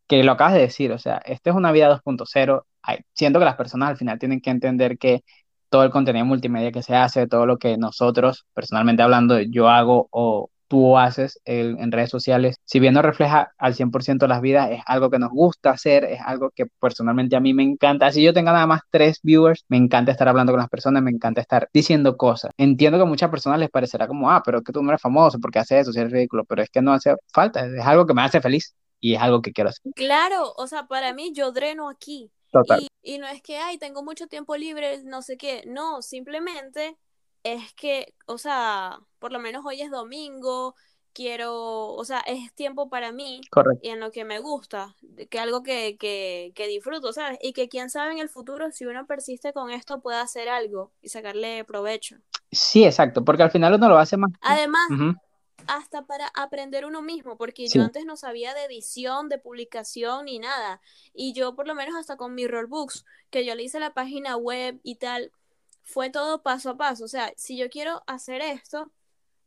que lo acabas de decir, o sea, esto es una vida 2.0. Ay, Siento que las personas al final tienen que entender que todo el contenido multimedia que se hace, todo lo que nosotros, personalmente hablando, yo hago o tú haces en, redes sociales, si bien no refleja al 100% las vidas, es algo que nos gusta hacer, es algo que personalmente a mí me encanta. Así yo tenga nada más tres viewers, me encanta estar hablando con las personas, me encanta estar diciendo cosas. Entiendo que a muchas personas les parecerá como, ah, pero es que tú no eres famoso, porque haces eso? Si eres ridículo, pero es que no hace falta, es algo que me hace feliz y es algo que quiero hacer. Claro, o sea, para mí yo dreno aquí. Total. Y, y no es que, ay, tengo mucho tiempo libre, no sé qué. No, simplemente es que, o sea, por lo menos hoy es domingo, quiero, o sea, es tiempo para mí Correcto. y en lo que me gusta, que algo que, que, que disfruto, ¿sabes? Y que quién sabe en el futuro, si uno persiste con esto, pueda hacer algo y sacarle provecho. Sí, exacto, porque al final uno lo hace más. Además, hasta para aprender uno mismo, porque Sí. yo antes no sabía de edición, de publicación ni nada. Y yo por lo menos hasta con Mirror Books, que yo le hice la página web y tal, fue todo paso a paso. O sea, si yo quiero hacer esto,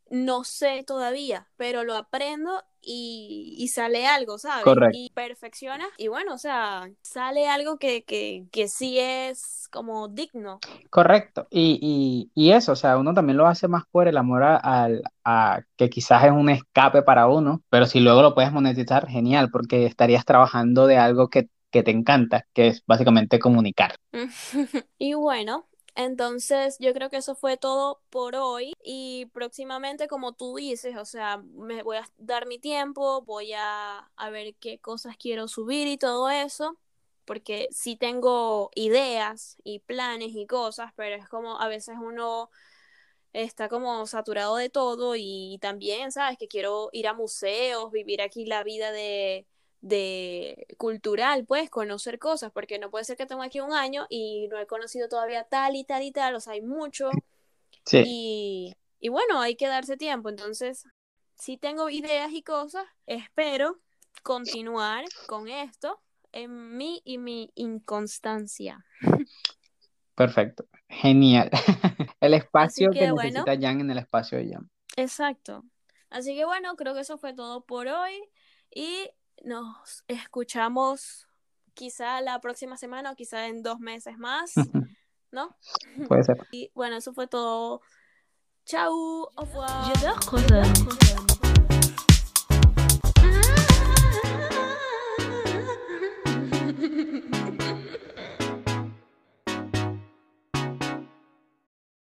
no sé todavía, pero lo aprendo y, y sale algo, ¿sabes? Correcto. Y perfecciona. Y bueno, o sea, sale algo que, que, que sí es como digno. Correcto. Y, y, y eso, o sea, uno también lo hace más por el amor a, al- a que quizás es un escape para uno, pero si luego lo puedes monetizar, genial, porque estarías trabajando de algo que, que te encanta, que es básicamente comunicar. [laughs] Y bueno, entonces yo creo que eso fue todo por hoy y próximamente, como tú dices, o sea, me voy a dar mi tiempo, voy a, a ver qué cosas quiero subir y todo eso, porque sí tengo ideas y planes y cosas, pero es como a veces uno está como saturado de todo y también, ¿sabes? Que quiero ir a museos, vivir aquí la vida de, de cultural, pues, conocer cosas, porque no puede ser que tengo aquí un año y no he conocido todavía tal y tal y tal, o sea, hay mucho Sí, y, y bueno, hay que darse tiempo, entonces, si tengo ideas y cosas, espero continuar con esto en mí y mi inconstancia. perfecto. Genial. [laughs] El espacio que, que bueno. necesita Jan en el espacio de Jan. Exacto. Así que bueno, creo que eso fue todo por hoy y nos escuchamos quizá la próxima semana o quizá en dos meses más, ¿no? Puede ser. [laughs] Y bueno, eso fue todo. Chao, au revoir.